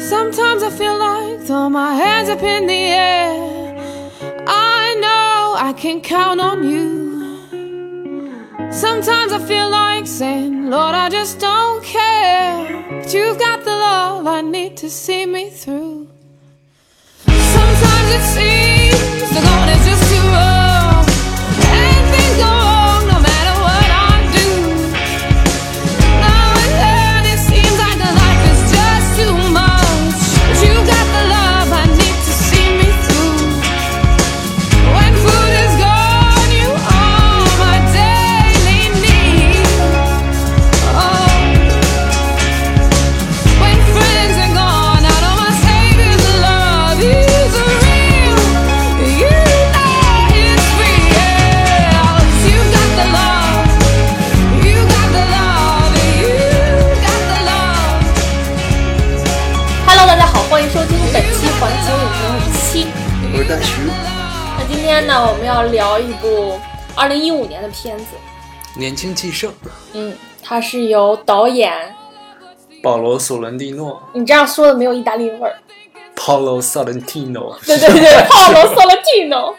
Sometimes I feel like throw my hands up in the air. I know I can count on you. Sometimes I feel like saying, Lord, I just don't care. But you've got the love I need to see me through. Sometimes it seems 要聊一部二零一五年的片子，年轻气盛，嗯，它是由导演，保罗·索伦蒂诺你这样说的没有意大利味儿，（Paulo Sorrentino）。对对对，，Polo Sorrentino，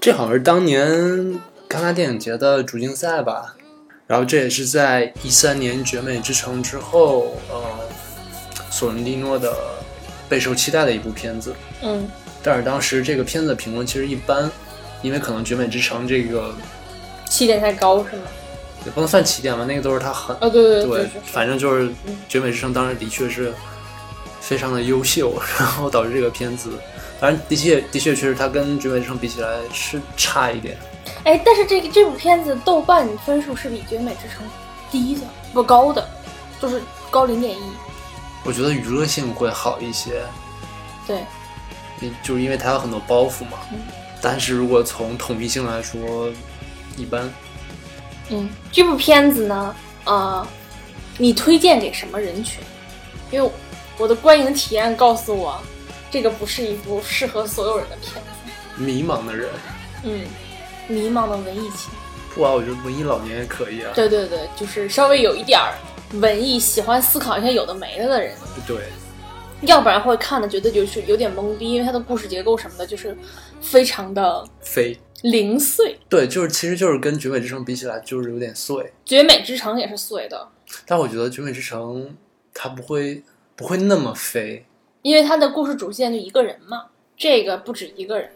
这好像是当年戛纳电影节的主竞赛吧。然后这也是在一三年《绝美之城》之后，呃，索伦蒂诺的备受期待的一部片子。嗯但是当时这个片子的评论其实一般，因为可能《绝美之城》这个起点太高是吗？也不能算起点吧，那个都是他很哦，对对对对，反正就是《绝美之城》当时的确是非常的优秀，然后导致这个片子，反正的确的确确实它跟《绝美之城》比起来是差一点。哎，但是这个这部片子豆瓣分数是比《绝美之城》低的，不高的，就是高零点一。我觉得娱乐性会好一些，对，就是因为它有很多包袱嘛。嗯但是如果从统一性来说，一般。嗯，这部片子呢，呃，你推荐给什么人群？因为我的观影体验告诉我，这个不是一部适合所有人的片子。迷茫的人，嗯，迷茫的文艺青，不啊，我觉得文艺老年也可以啊。对对对，就是稍微有一点儿文艺，喜欢思考一些有的没的的人，对，要不然会看的觉得就是有点懵逼，因为它的故事结构什么的，就是非常的飞，零碎。对，就是其实就是跟《绝美之城》比起来，就是有点碎。绝美之城也是碎的，但我觉得《绝美之城》它不会不会那么飞，因为它的故事主线就一个人嘛，这个不止一个人。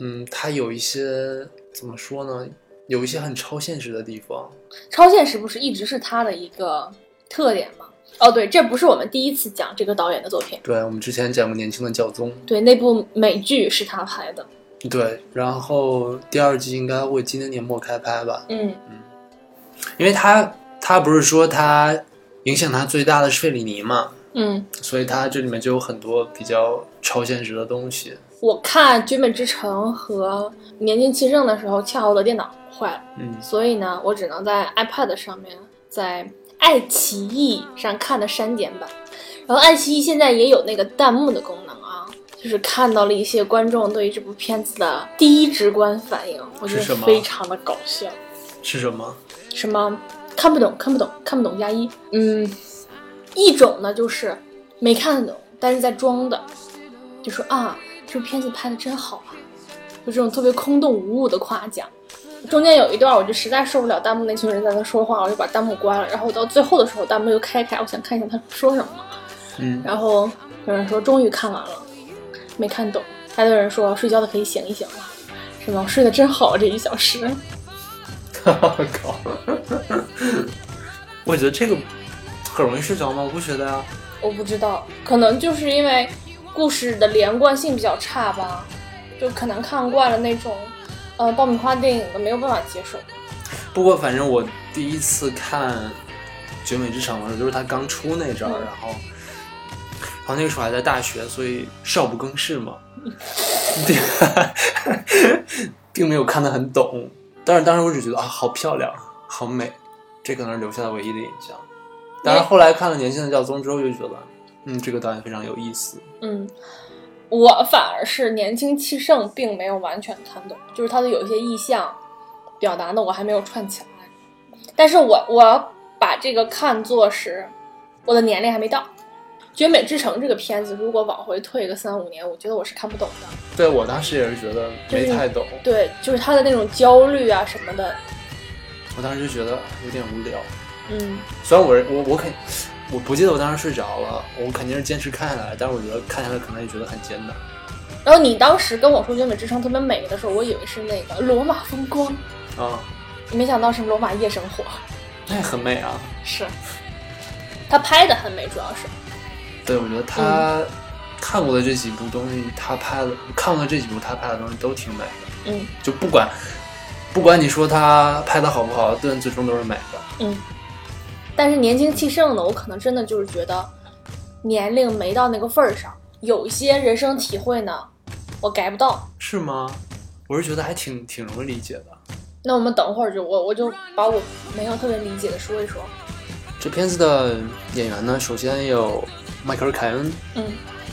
嗯，它有一些怎么说呢？有一些很超现实的地方。超现实不是一直是它的一个特点吗？哦，对，这不是我们第一次讲这个导演的作品。对我们之前讲过《年轻的教宗对，那部美剧是他拍的。》，对，然后第二季应该会今年年末开拍吧？嗯嗯，因为他他不是说他影响他最大的是费里尼嘛，嗯，所以他这里面就有很多比较超现实的东西。我看《绝美之城》和《年轻气盛》的时候，恰好我的电脑坏了，嗯，所以呢，我只能在 iPad 上面，在爱奇艺上看的删减版。然后爱奇艺现在也有那个弹幕的功能啊，就是看到了一些观众对于这部片子的第一直观反应，我觉得非常的搞笑。是什么？什么看不懂，看不懂，看不懂加一。嗯，一种呢就是没看懂，但是在装的，就说啊，这部片子拍的真好啊，就这种特别空洞无物的夸奖。中间有一段，我就实在受不了弹幕那群人在那说话，我就把弹幕关了。然后到最后的时候，弹幕又开开，我想看一下他说什么。嗯，然后有人说终于看完了，没看懂。还有人说睡觉的可以醒一醒了，是吗？我睡得真好这一小时。靠！我觉得这个很容易睡着吗？我不觉得呀。我不知道，可能就是因为故事的连贯性比较差吧，就可能看惯了那种，呃，爆米花电影的没有办法接受。不过反正我第一次看《绝美之城》的时候，就是它刚出那阵儿，嗯然后，然后那个时候还在大学，所以少不更事嘛，对，并没有看得很懂。但是当时我只觉得啊，好漂亮，好美，这可能是留下的唯一的印象。但是后来看了《年轻的教宗》之后，就觉得，嗯，这个导演非常有意思。嗯，我反而是年轻气盛，并没有完全看懂，就是他的有一些意象表达的我还没有串起来。但是我我把这个看作是我的年龄还没到，绝美之城》这个片子，如果往回退个三五年，我觉得我是看不懂的。对我当时也是觉得没太懂，对，就是他的那种焦虑啊什么的，我当时就觉得有点无聊。嗯，虽然我我我肯我不记得我当时睡着了，我肯定是坚持看下来，但是我觉得看下来可能也觉得很艰难。然后你当时跟我说《绝美之城》特别美的时候，我以为是那个罗马风光，啊，没想到是罗马夜生活。那也很美啊。是，他拍的很美，主要是。对，我觉得他看过的这几部东西，他拍的看过的这几部他拍的东西都挺美的，嗯就不管不管你说他拍的好不好，但最终都是美的。嗯。但是年轻气盛的，我可能真的就是觉得年龄没到那个份儿上，有一些人生体会呢，我 get 不到。是吗？我是觉得还挺挺容易理解的。那我们等会儿就我我就把我没有特别理解的说一说。这片子的演员呢，首先有迈克尔·凯恩，嗯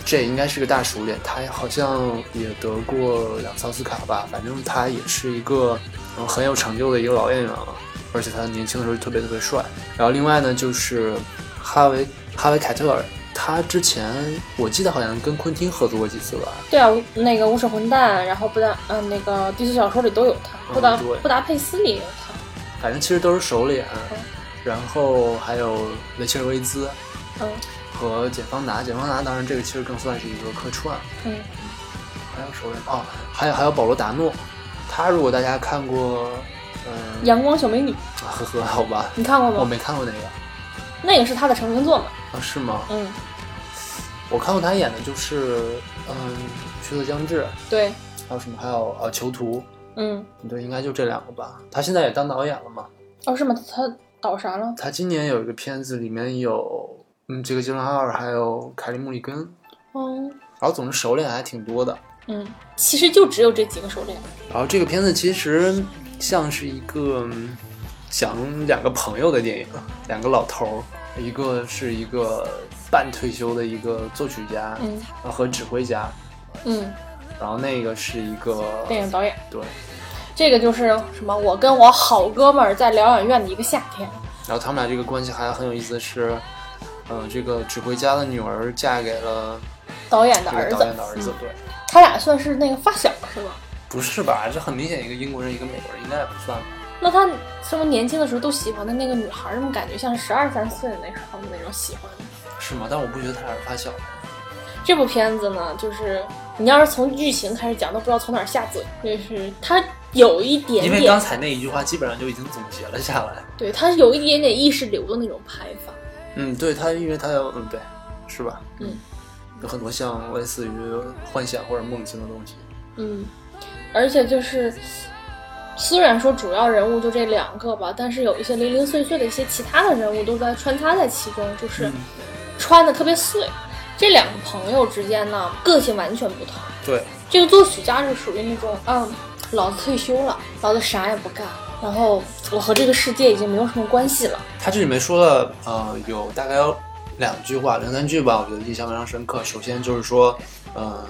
这也应该是个大熟脸，他好像也得过两次奥斯卡吧，反正他也是一个嗯很有成就的一个老演员了，而且他年轻的时候特别特别帅。然后另外呢，就是哈维哈维凯特尔，他之前我记得好像跟昆汀合作过几次吧，对啊，那个《无耻混蛋》，然后布达嗯、那个低俗小说里都有他，嗯布达对布达佩斯里也有他。反正其实都是熟脸。然后还有雷切尔·维兹嗯和简·方达，简·方达当然这个其实更算是一个客串。嗯还有熟脸哦，还有还有保罗·达诺，他如果大家看过，嗯、阳光小美女，呵呵，好吧，你看过吗？我没看过那个那个是他的成名作嘛？啊，是吗？嗯，我看过他演的就是，嗯，《血色将至》，对，还有什么？还有呃，《囚徒嗯，》，对，应该就这两个吧。他现在也当导演了嘛？哦，是吗？他导啥了？他今年有一个片子，里面有嗯，这个吉伦哈尔，还有凯利·穆里根，嗯然后总之熟脸还挺多的。嗯，其实就只有这几个熟脸。然后这个片子其实像是一个嗯讲两个朋友的电影，两个老头儿，一个是一个半退休的一个作曲家，嗯呃和指挥家，嗯，然后那个是一个电影导演。对，这个就是什么？我跟我好哥们儿在疗养院的一个夏天。然后他们俩这个关系还很有意思的是，呃，这个指挥家的女儿嫁给了导演的儿子，导演的儿子，嗯对，他俩算是那个发小是吧？不是吧？这很明显一个英国人，一个美国人，应该也不算吧？那他什么年轻的时候都喜欢的那个女孩儿，怎么感觉像十二三岁的那时候的那种喜欢？是吗？但我不觉得他俩是发小。这部片子呢，就是你要是从剧情开始讲，都不知道从哪儿下嘴。就是他有一点因为刚，才那一句话基本上就已经总结了下来。对，它有一点点意识流的那种拍法。嗯，对他，因为他要嗯对，是吧？嗯，有很多像类似于幻想或者梦境的东西。嗯，而且就是，虽然说主要人物就这两个吧，但是有一些零零碎碎的一些其他的人物都在穿插在其中，就是嗯穿的特别碎。这两个朋友之间呢，个性完全不同。对，这个作曲家是属于那种，嗯，老子退休了，老子啥也不干，然后我和这个世界已经没有什么关系了。他这里面说了呃有大概有两句话两三句吧，我觉得印象非常深刻。首先就是说，嗯、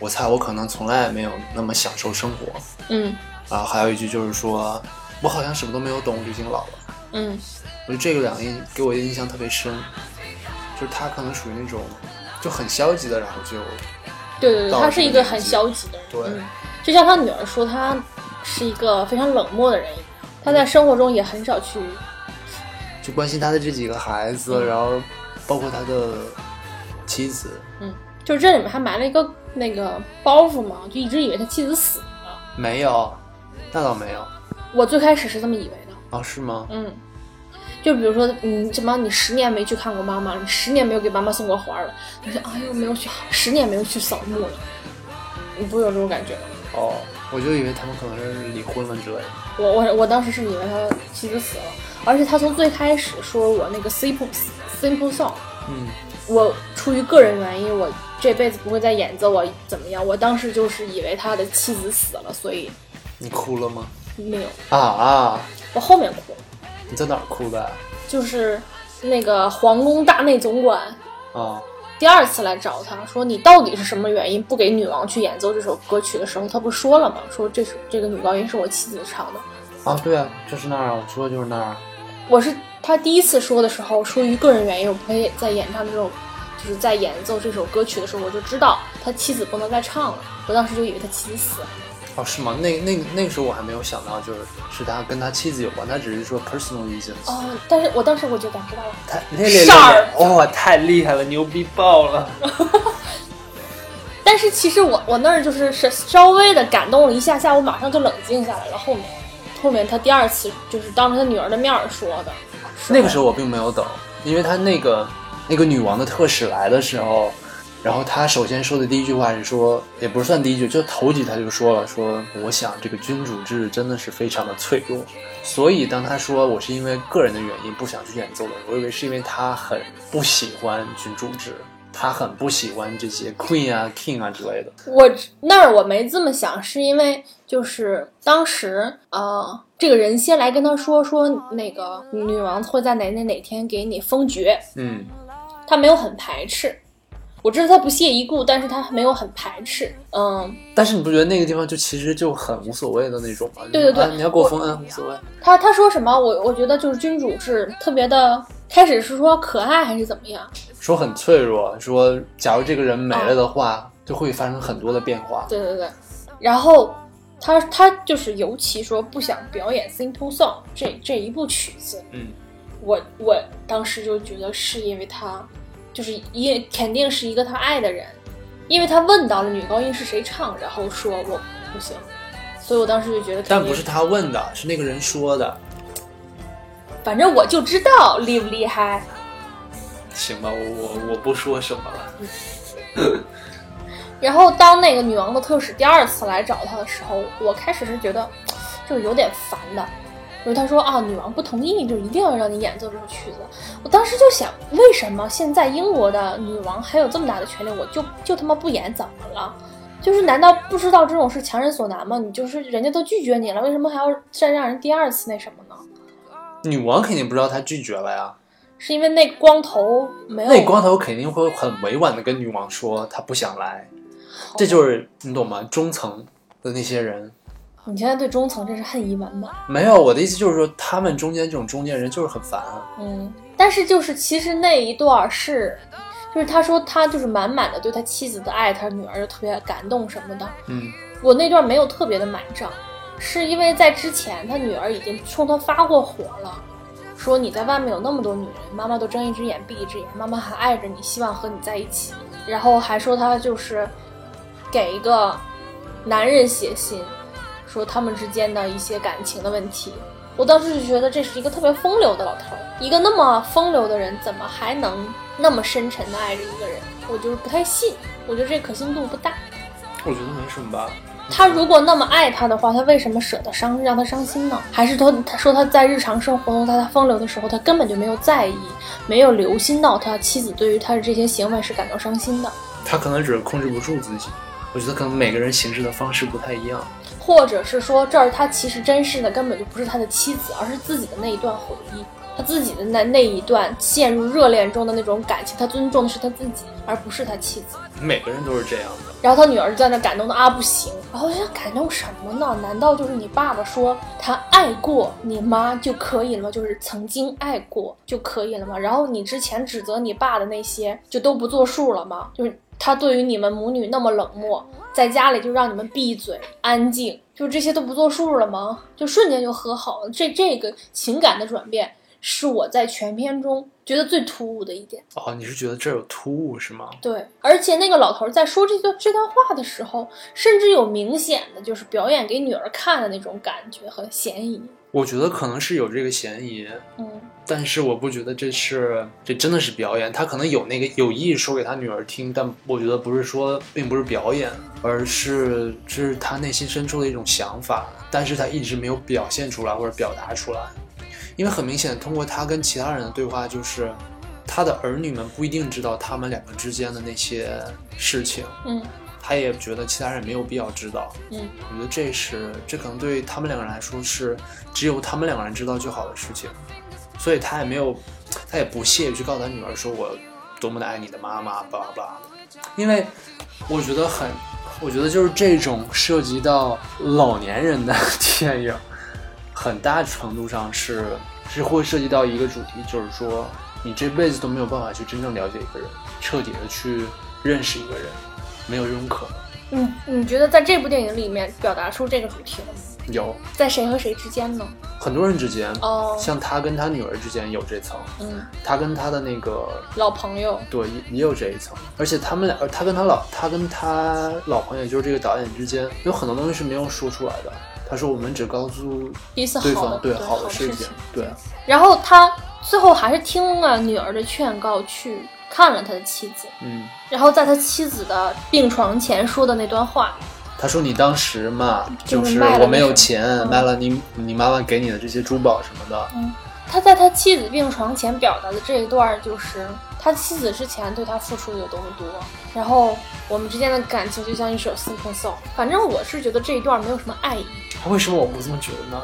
我猜我可能从来没有那么享受生活。嗯啊还有一句就是说，我好像什么都没有懂，我就已经老了。嗯我觉得这个两个印给我的印象特别深，就是他可能属于那种就很消极的，然后就对对对，他是一个很消极的人。对嗯，就像他女儿说，他是一个非常冷漠的人他在生活中也很少去。就关心他的这几个孩子，嗯然后包括他的妻子。嗯，就是这里面还埋了一个那个包袱嘛，就一直以为他妻子死了。没有，那倒没有。我最开始是这么以为的。哦，是吗？嗯，就比如说，你什么，你十年没去看过妈妈了，你十年没有给妈妈送过花了，你说，哎呦，没有去，十年没有去扫墓了，你不会有这种感觉吗？哦，我就以为他们可能是离婚了之类的。我我我当时是以为他妻子死了，而且他从最开始说我那个 simple simple song，嗯，我出于个人原因，我这辈子不会再演奏我怎么样，我当时就是以为他的妻子死了，所以你哭了吗？没有，啊啊！我后面哭，你在哪儿哭的？就是那个皇宫大内总管啊，第二次来找他说：“你到底是什么原因不给女王去演奏这首歌曲的时候，他不是说了吗？说这首这个女高音是我妻子唱的。啊，对啊，就是那儿啊，我说的就是那儿啊。我是他第一次说的时候，出于个人原因，我不会再演唱这首就是在演奏这首歌曲的时候，我就知道他妻子不能再唱了。我当时就以为他妻子死了。哦，是吗？那那那个时候我还没有想到，就是是他跟他妻子有关，他只是说 personal reasons。哦，但是我当时我就感知到了。太厉害事儿了！哇、太厉害了，牛逼爆了！但是其实我我那儿就是是稍微的感动了一下下，我马上就冷静下来了。后面后面他第二次就是当着他女儿的面儿说的。那个时候我并没有懂，因为他那个那个女王的特使来的时候，然后他首先说的第一句话是说，也不是算第一句，就头几他就说了，说我想这个君主制真的是非常的脆弱，所以当他说我是因为个人的原因不想去演奏的，我以为是因为他很不喜欢君主制。他很不喜欢这些 queen 啊、king 啊之类的。我那儿我没这么想，是因为就是当时呃，这个人先来跟他说说那个女王会在哪哪哪天给你封爵，嗯，他没有很排斥。我知道他不屑一顾，但是他没有很排斥。嗯，但是你不觉得那个地方就其实就很无所谓的那种吗？对对对啊你要给我封恩无所谓。他他说什么？我我觉得就是君主制特别的，开始是说可爱还是怎么样？说很脆弱，说假如这个人没了的话，就会发生很多的变化。对对对，然后他他就是尤其说不想表演《Simple Song》这这一部曲子，嗯，我我当时就觉得是因为他就是也肯定是一个他爱的人，因为他问到了女高音是谁唱，然后说我不行，所以我当时就觉得，但不是他问的，是那个人说的。反正我就知道厉不厉害。行吧，我我我不说什么了。然后当那个女王的特使第二次来找他的时候，我开始是觉得就有点烦的，就是他说啊，女王不同意，就一定要让你演奏这首曲子。我当时就想，为什么现在英国的女王还有这么大的权利，我就就他妈不演，怎么了？就是难道不知道这种是强人所难吗？你就是人家都拒绝你了，为什么还要再让人第二次那什么呢？女王肯定不知道他拒绝了呀，是因为那光头没有那光头肯定会很委婉的跟女王说他不想来，这就是你懂吗？中层的那些人你现在对中层真是恨意满满。没有我的意思就是说，他们中间这种中间人就是很烦。嗯，但是就是其实那一段儿是，就是他说他就是满满的对他妻子的爱，他女儿又特别感动什么的。嗯，我那段没有特别的买账，是因为在之前他女儿已经冲他发过火了，说你在外面有那么多女人，妈妈都睁一只眼闭一只眼，妈妈还爱着你，希望和你在一起，然后还说他就是给一个男人写信，说他们之间的一些感情的问题。我当时就觉得这是一个特别风流的老头儿，一个那么风流的人，怎么还能那么深沉的爱着一个人？我就是不太信，我觉得这可信度不大。我觉得没什么吧。他如果那么爱他的话，他为什么舍得伤让他伤心呢？还是他他说他在日常生活中，在他风流的时候，他根本就没有在意，没有留心到他妻子对于他的这些行为是感到伤心的，他可能只是控制不住自己。我觉得可能每个人行事的方式不太一样。或者是说这儿他其实珍视的根本就不是他的妻子，而是自己的那一段回忆，他自己的那那一段陷入热恋中的那种感情，他尊重的是他自己，而不是他妻子。每个人都是这样的。然后他女儿就在那感动的啊不行，然后想感动什么呢？难道就是你爸爸说他爱过你妈就可以了吗？就是曾经爱过就可以了吗？然后你之前指责你爸的那些就都不作数了吗？就是他对于你们母女那么冷漠，在家里就让你们闭嘴安静，就这些都不作数了吗？就瞬间就和好了。这这个情感的转变是我在全片中觉得最突兀的一点。哦，你是觉得这儿有突兀是吗？对，而且那个老头儿在说这段这段话的时候，甚至有明显的就是表演给女儿看的那种感觉和嫌疑。我觉得可能是有这个嫌疑，嗯，但是我不觉得这是这真的是表演。他可能有那个有意说给他女儿听，但我觉得不是说并不是表演，而是这是他内心深处的一种想法，但是他一直没有表现出来或者表达出来。因为很明显，通过他跟其他人的对话，就是他的儿女们不一定知道他们两个之间的那些事情，嗯他也觉得其他人没有必要知道。嗯我觉得这是这可能对他们两个人来说是只有他们两个人知道就好的事情，所以他也没有，他也不屑于去告诉他女儿说我多么的爱你的妈妈，巴拉巴拉。因为我觉得很，我觉得就是这种涉及到老年人的 电影，很大程度上是是会涉及到一个主题，就是说你这辈子都没有办法去真正了解一个人，彻底的去认识一个人，没有这种可能。嗯，你觉得在这部电影里面表达出这个主题了吗？有在谁和谁之间呢？很多人之间，哦，像他跟他女儿之间有这层，嗯，他跟他的那个老朋友，对也也有这一层，而且他们俩，呃他跟他老他跟他老朋友，也就是这个导演之间，有很多东西是没有说出来的。他说我们只告诉彼此对好对好的事情情。，对，然后他最后还是听了女儿的劝告，去看了他的妻子。嗯。然后在他妻子的病床前说的那段话，他说你当时嘛，就就是我没有钱，嗯卖了你你妈妈给你的这些珠宝什么的。嗯他在他妻子病床前表达的这一段，就是他妻子之前对他付出的有多么多，然后我们之间的感情就像一首 simple song。反正我是觉得这一段没有什么爱意。为什么我不这么觉得呢？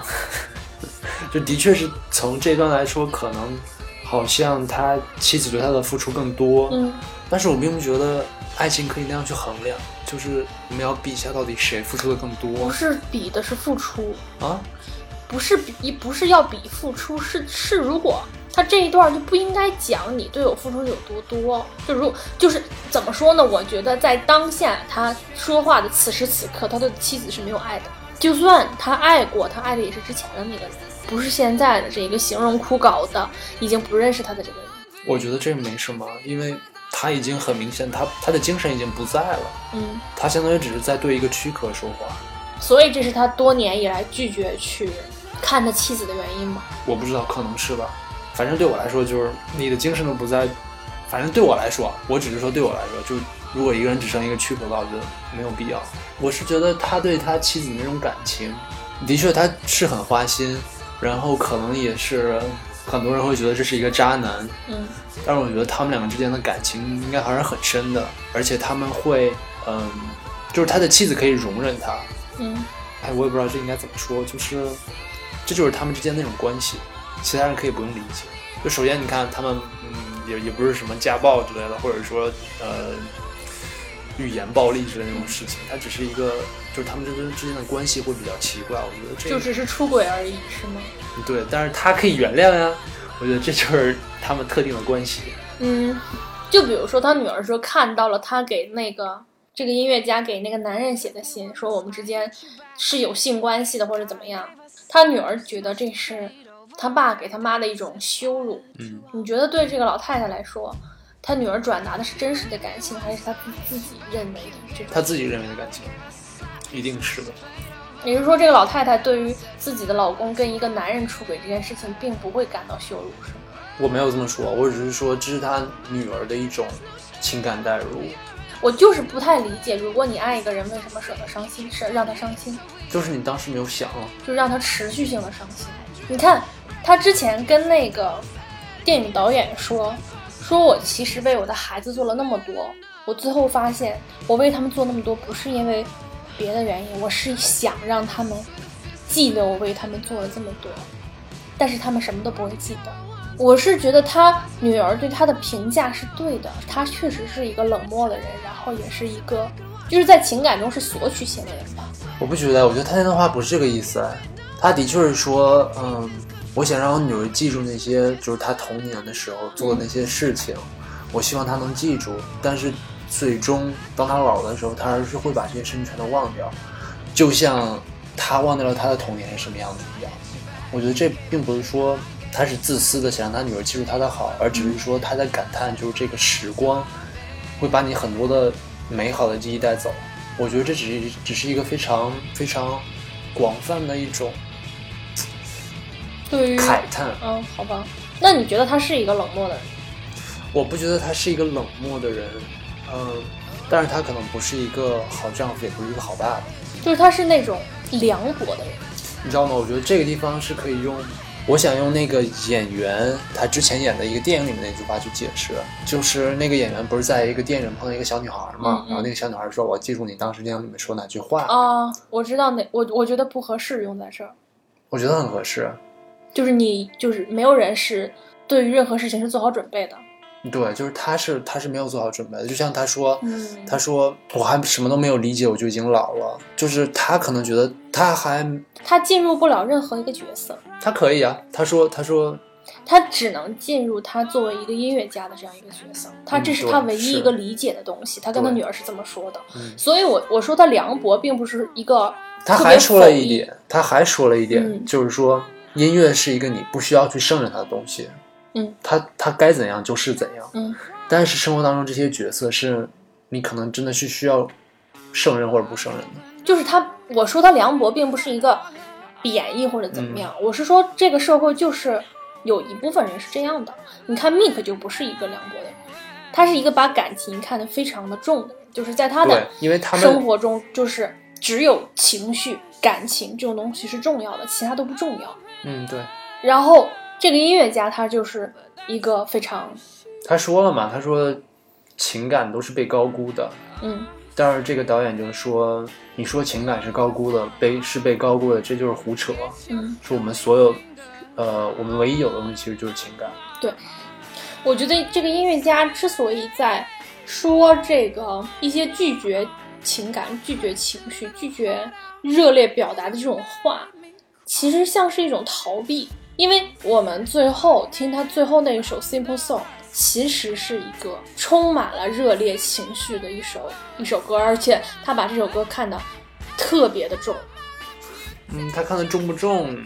就的确是从这段来说，可能好像他妻子对他的付出更多，嗯，但是我并不觉得爱情可以那样去衡量，就是我们要比一下到底谁付出的更多不是比的是付出，啊？不是比不是要比付出，是是如果他这一段就不应该讲你对我付出有多多，就如就是怎么说呢？我觉得在当下他说话的此时此刻，他对妻子是没有爱的。就算他爱过，他爱的也是之前的那个人，不是现在的这一个形容枯槁的，已经不认识他的这个人。我觉得这没什么，因为他已经很明显，他他的精神已经不在了，嗯，他相当于只是在对一个躯壳说话。所以这是他多年以来拒绝去看他妻子的原因吗？我不知道，可能是吧。反正对我来说，就是你的精神都不在。反正对我来说，我只是说对我来说，就如果一个人只剩一个躯壳的话，我觉得没有必要。我是觉得他对他妻子那种感情，的确他是很花心，然后可能也是很多人会觉得这是一个渣男，嗯但是我觉得他们两个之间的感情应该还是很深的，而且他们会，嗯，就是他的妻子可以容忍他，嗯哎，我也不知道这应该怎么说，就是这就是他们之间那种关系，其他人可以不用理解。就首先你看他们，嗯，也也不是什么家暴之类的，或者说呃语言暴力之类的那种事情，它只是一个，就是他们之间之间的关系会比较奇怪。我觉得这就只是出轨而已，是吗？对，但是他可以原谅呀。我觉得这就是他们特定的关系。嗯，就比如说他女儿说看到了他给那个这个音乐家给那个男人写的信，说我们之间是有性关系的或者怎么样，他女儿觉得这是他爸给他妈的一种羞辱。嗯，你觉得对这个老太太来说，他女儿转达的是真实的感情，还是他自己认为的这种？他自己认为的感情，一定是的。也就是说，这个老太太对于自己的老公跟一个男人出轨这件事情，并不会感到羞辱，是吗？我没有这么说，我只是说这是她女儿的一种情感代入。我就是不太理解，如果你爱一个人，为什么舍得伤心，是让他伤心？就是你当时没有想啊，就让他持续性的伤心。你看，他之前跟那个电影导演说，说我其实为我的孩子做了那么多，我最后发现，我为他们做那么多，不是因为别的原因，我是想让他们记得我为他们做了这么多，但是他们什么都不会记得。我是觉得他女儿对他的评价是对的，他确实是一个冷漠的人，然后也是一个就是在情感中是索取型的人吧。我不觉得，我觉得他那段话不是这个意思。他的确是说，嗯，我想让我女儿记住那些就是她童年的时候做的那些事情，我希望她能记住。但是最终当他老的时候，他还是会把这些事情全都忘掉，就像他忘掉了他的童年是什么样子一样。我觉得这并不是说他是自私的想让他女儿记住他的好，而只是说他在感叹，就是这个时光会把你很多的美好的记忆带走。我觉得这只是只是一个非常非常广泛的一种对于慨叹。嗯，好吧。那你觉得他是一个冷漠的人？我不觉得他是一个冷漠的人，嗯，但是他可能不是一个好丈夫，也不是一个好爸爸。就是他是那种凉薄的人。你知道吗？我觉得这个地方是可以用，我想用那个演员他之前演的一个电影里面那句话去解释，就是那个演员不是在一个店里碰到一个小女孩嘛，嗯嗯然后那个小女孩说：“我记住你当时电影里面说哪句话。啊，我知道那我我觉得不合适用在这儿，我觉得很合适。就是你就是没有人是对于任何事情是做好准备的。对，就是他是他是没有做好准备的，就像他说，嗯他说我还什么都没有理解，我就已经老了。就是他可能觉得他还他进入不了任何一个角色。他可以啊，他说他说他只能进入他作为一个音乐家的这样一个角色，他这是他唯一一个理解的东西。他跟他女儿是这么说的，嗯所以我我说他凉薄，并不是一个他还说了一点，他还说了一点，嗯就是说音乐是一个你不需要去胜任它的东西，嗯，他他该怎样就是怎样，嗯，但是生活当中这些角色是你可能真的是需要胜任或者不胜任的，就是他，我说他凉薄，并不是一个贬义或者怎么样，我是说这个社会就是有一部分人是这样的。你看 Mik 就不是一个凉薄的人，他是一个把感情看得非常的重的人，就是在他对的，因为他们生活中就是只有情绪、感情这种东西是重要的，其他都不重要。嗯对，然后这个音乐家他就是一个非常他说了嘛，他说情感都是被高估的，嗯但是这个导演就是说，你说情感是高估的，被是被高估的，这就是胡扯。嗯，说我们所有，呃，我们唯一有的东西其实就是情感。对我觉得这个音乐家之所以在说这个一些拒绝情感、拒绝情绪、拒绝热烈表达的这种话，其实像是一种逃避，因为我们最后听他最后那一首《Simple Song》，其实是一个充满了热烈情绪的一首一首歌，而且他把这首歌看得特别的重。嗯，他看的重不重，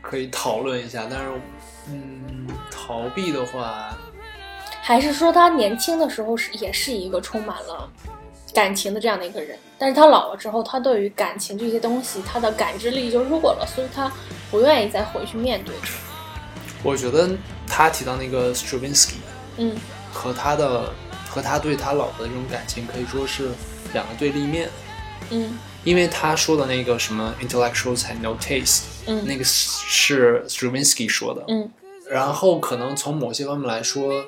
可以讨论一下。但是，嗯，逃避的话，还是说他年轻的时候是也是一个充满了感情的这样的一个人，但是他老了之后，他对于感情这些东西，他的感知力就弱了，所以他不愿意再回去面对。我觉得他提到那个 Stravinsky 嗯和他的和他对他老婆的这种感情，可以说是两个对立面。嗯因为他说的那个什么 intellectuals had no taste，嗯那个是 Stravinsky 说的。嗯然后可能从某些方面来说，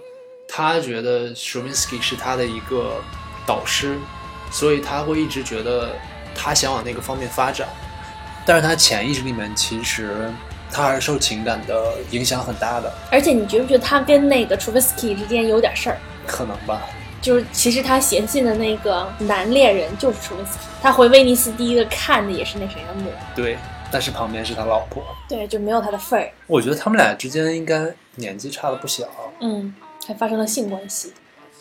他觉得 Stravinsky 是他的一个导师，所以他会一直觉得他想往那个方面发展。但是他潜意识里面其实他还是受情感的影响很大的，而且你觉不觉得他跟那个 Trovsky 之间有点事儿？可能吧。就是其实他嫌弃的那个男恋人就是 Trovsky，他回威尼斯第一个看的也是那谁的墓，对，但是旁边是他老婆。对，就没有他的份儿。我觉得他们俩之间应该年纪差的不小。嗯，还发生了性关系。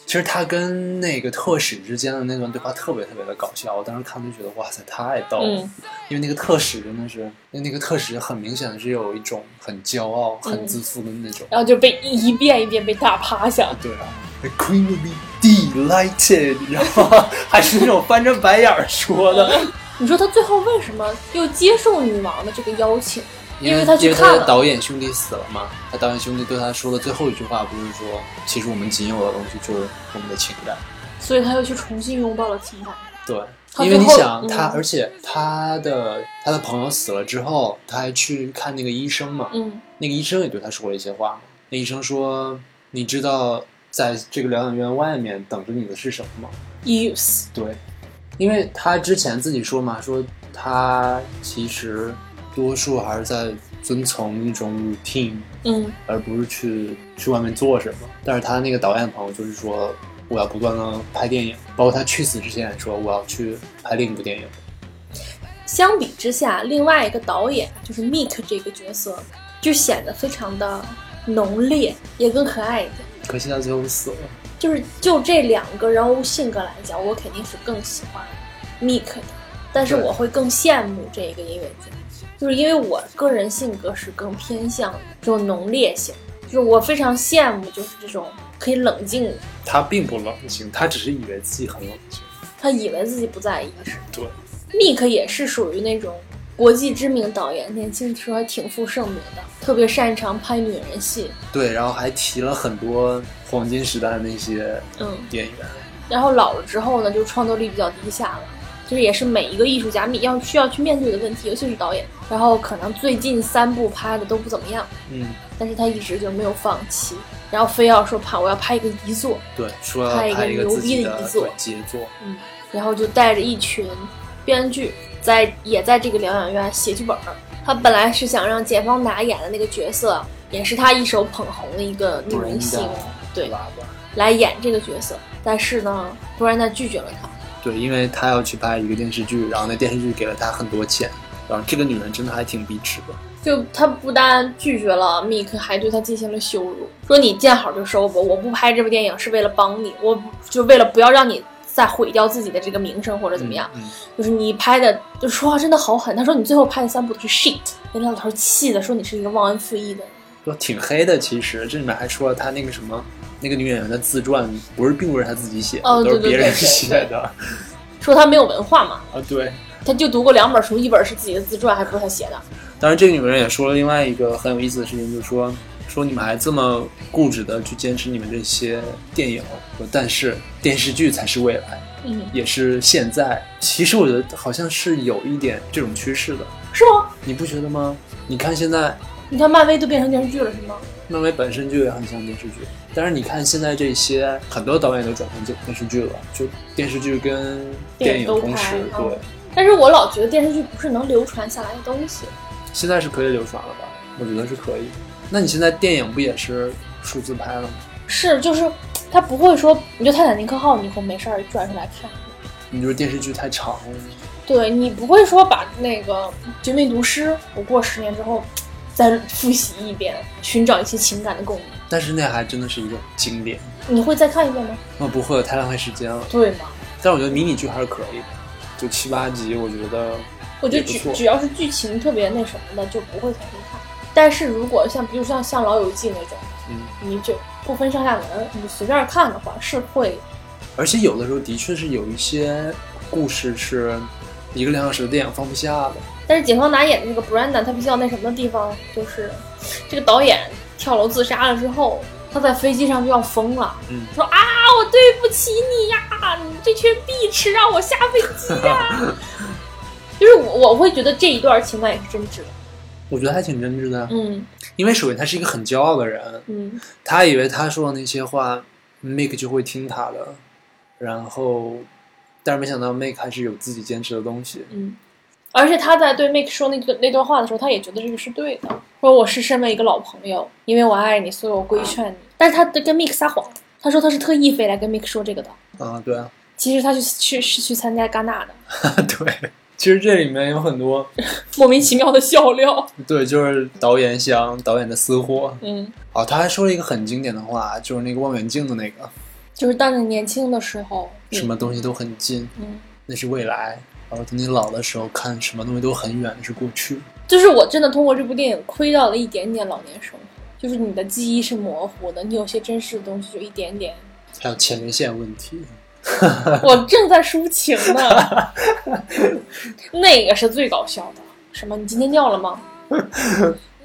其实他跟那个特使之间的那段对话特别特别的搞笑，我当时看就觉得哇塞太逗了，嗯因为那个特使真的是，因为那个特使很明显的是有一种很骄傲、很自负的那种。然后就被一遍一遍被打趴下。对啊，The Queen will be delighted，然后还是那种翻着白眼儿说的，你说他最后为什么又接受女王的这个邀请？因为为他去因为他的导演兄弟死了嘛，他导演兄弟对他说的最后一句话不是说，其实我们仅有的东西就是我们的情感。所以他又去重新拥抱了情感。对，因为你想他，嗯而且他的他的朋友死了之后，他还去看那个医生嘛。嗯那个医生也对他说了一些话。那医生说：“你知道在这个疗养院外面等着你的是什么吗，use，？” 对，因为他之前自己说嘛，说他其实多数还是在遵从一种 routine，嗯而不是去去外面做什么。但是他那个导演朋友就是说，我要不断的拍电影，包括他去死之前也说我要去拍另一部电影。相比之下，另外一个导演就是 Meek 这个角色，就显得非常的浓烈，也更可爱一点。可惜他最后死了。就是就这两个人物性格来讲，我肯定是更喜欢 Meek 的，但是我会更羡慕这个音乐家，就是因为我个人性格是更偏向这种浓烈型，就是我非常羡慕就是这种可以冷静，他并不冷静，他只是以为自己很冷静。他以为自己不在意是。对，Meek 也是属于那种国际知名导演，年轻的时候还挺负盛名的，特别擅长拍女人戏。对，然后还提了很多黄金时代的那些嗯，演员。然后老了之后呢，就创作力比较低下了，就是也是每一个艺术家面要需要去面对的问题，尤其是导演。然后可能最近三部拍的都不怎么样，嗯，但是他一直就没有放弃，然后非要说拍我要拍一个遗作，对，说要拍一个牛逼的遗作对杰作。嗯，然后就带着一群编剧在也在这个疗养院写剧本儿。他本来是想让简方达演的那个角色，也是他一手捧红的一个女明星，对，来演这个角色，但是呢，布兰达拒绝了他。对，因为他要去拍一个电视剧，然后那电视剧给了他很多钱，然后这个女人真的还挺逼痴的。就他不单拒绝了 Mick，还对他进行了羞辱，说你见好就收吧，我不拍这部电影是为了帮你，我就为了不要让你再毁掉自己的这个名声或者怎么样，嗯就是你拍的，就说话真的好狠。他说你最后拍的三部都是 shit，那老头气的说你是一个忘恩负义的人。说挺黑的，其实这里面还说了他那个什么，那个女演员的自传不是并不是她自己写的，哦对对都是别人对对 写的 说她没有文化嘛，啊。对，她就读过两本书，一本是自己的自传，还不是她写的。当然这个女人也说了另外一个很有意思的事情，就是说说你们还这么固执的去坚持你们这些电影，说但是电视剧才是未来，嗯，也是现在。其实我觉得好像是有一点这种趋势的，是吗？你不觉得吗？你看现在你看漫威都变成电视剧了，是吗？漫威本身就也很像电视剧，但是你看现在这些很多导演都转成电电视剧了，就电视剧跟电影都同时拍，对嗯。但是我老觉得电视剧不是能流传下来的东西。现在是可以流传了吧？我觉得是可以。那你现在电影不也是数字拍了吗？是，就是他不会说，你就泰坦尼克号，你以后没事儿转出来看。你就是电视剧太长了。对你不会说把那个《绝命毒师》，我过十年之后再复习一遍，寻找一些情感的共鸣。但是那还真的是一个经典。你会再看一遍吗？那不会，太浪费时间了。对吗？但我觉得迷你剧还是可以的，就七八集，我觉得我觉得只只要是剧情特别那什么的，就不会重新看。但是如果像比如像像《老友记》那种，嗯，你就不分上下文，你随便看的话是会，而且有的时候的确是有一些故事是一个两小时的电影放不下的。但是简方达演的那个 Brenda，他比较那什么的地方，就是这个导演跳楼自杀了之后，他在飞机上就要疯了，嗯。说啊，我对不起你呀，你这群碧池让我下飞机呀。就是我我会觉得这一段情感也是真挚的，我觉得还挺真挚的，嗯。因为首先他是一个很骄傲的人，嗯，他以为他说的那些话，Make 就会听他的，然后，但是没想到 Make 还是有自己坚持的东西。嗯，而且他在对 Make 说那个那段话的时候，他也觉得这个是对的，说我是身为一个老朋友，因为我爱你，所以我规劝你。但是他跟 Make 撒谎，他说他是特意飞来跟 Make 说这个的，啊，对啊，其实他是去是去参加戛纳的，对。其实这里面有很多，莫名其妙的笑料。对，就是导演想导演的私货。嗯，哦，他还说了一个很经典的话，就是那个望远镜的那个，就是当你年轻的时候，什么东西都很近，嗯，那是未来；然后等你老的时候，看什么东西都很远，是过去。就是我真的通过这部电影窥到了一点点老年生活，就是你的记忆是模糊的，你有些真实的东西就一点点。还有前列腺问题，我正在抒情呢，那个是最搞笑的。什么？你今天尿了吗？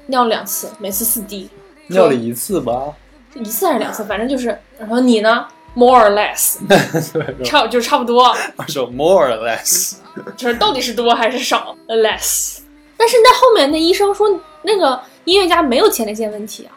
尿了两次，每次四滴，尿了一次吧？一次还是两次？反正就是。然后你呢？More or less，对，差就差不多，二手 more or less。就是到底是多还是少？less。但是那后面那医生说，那个音乐家没有前列腺问题啊，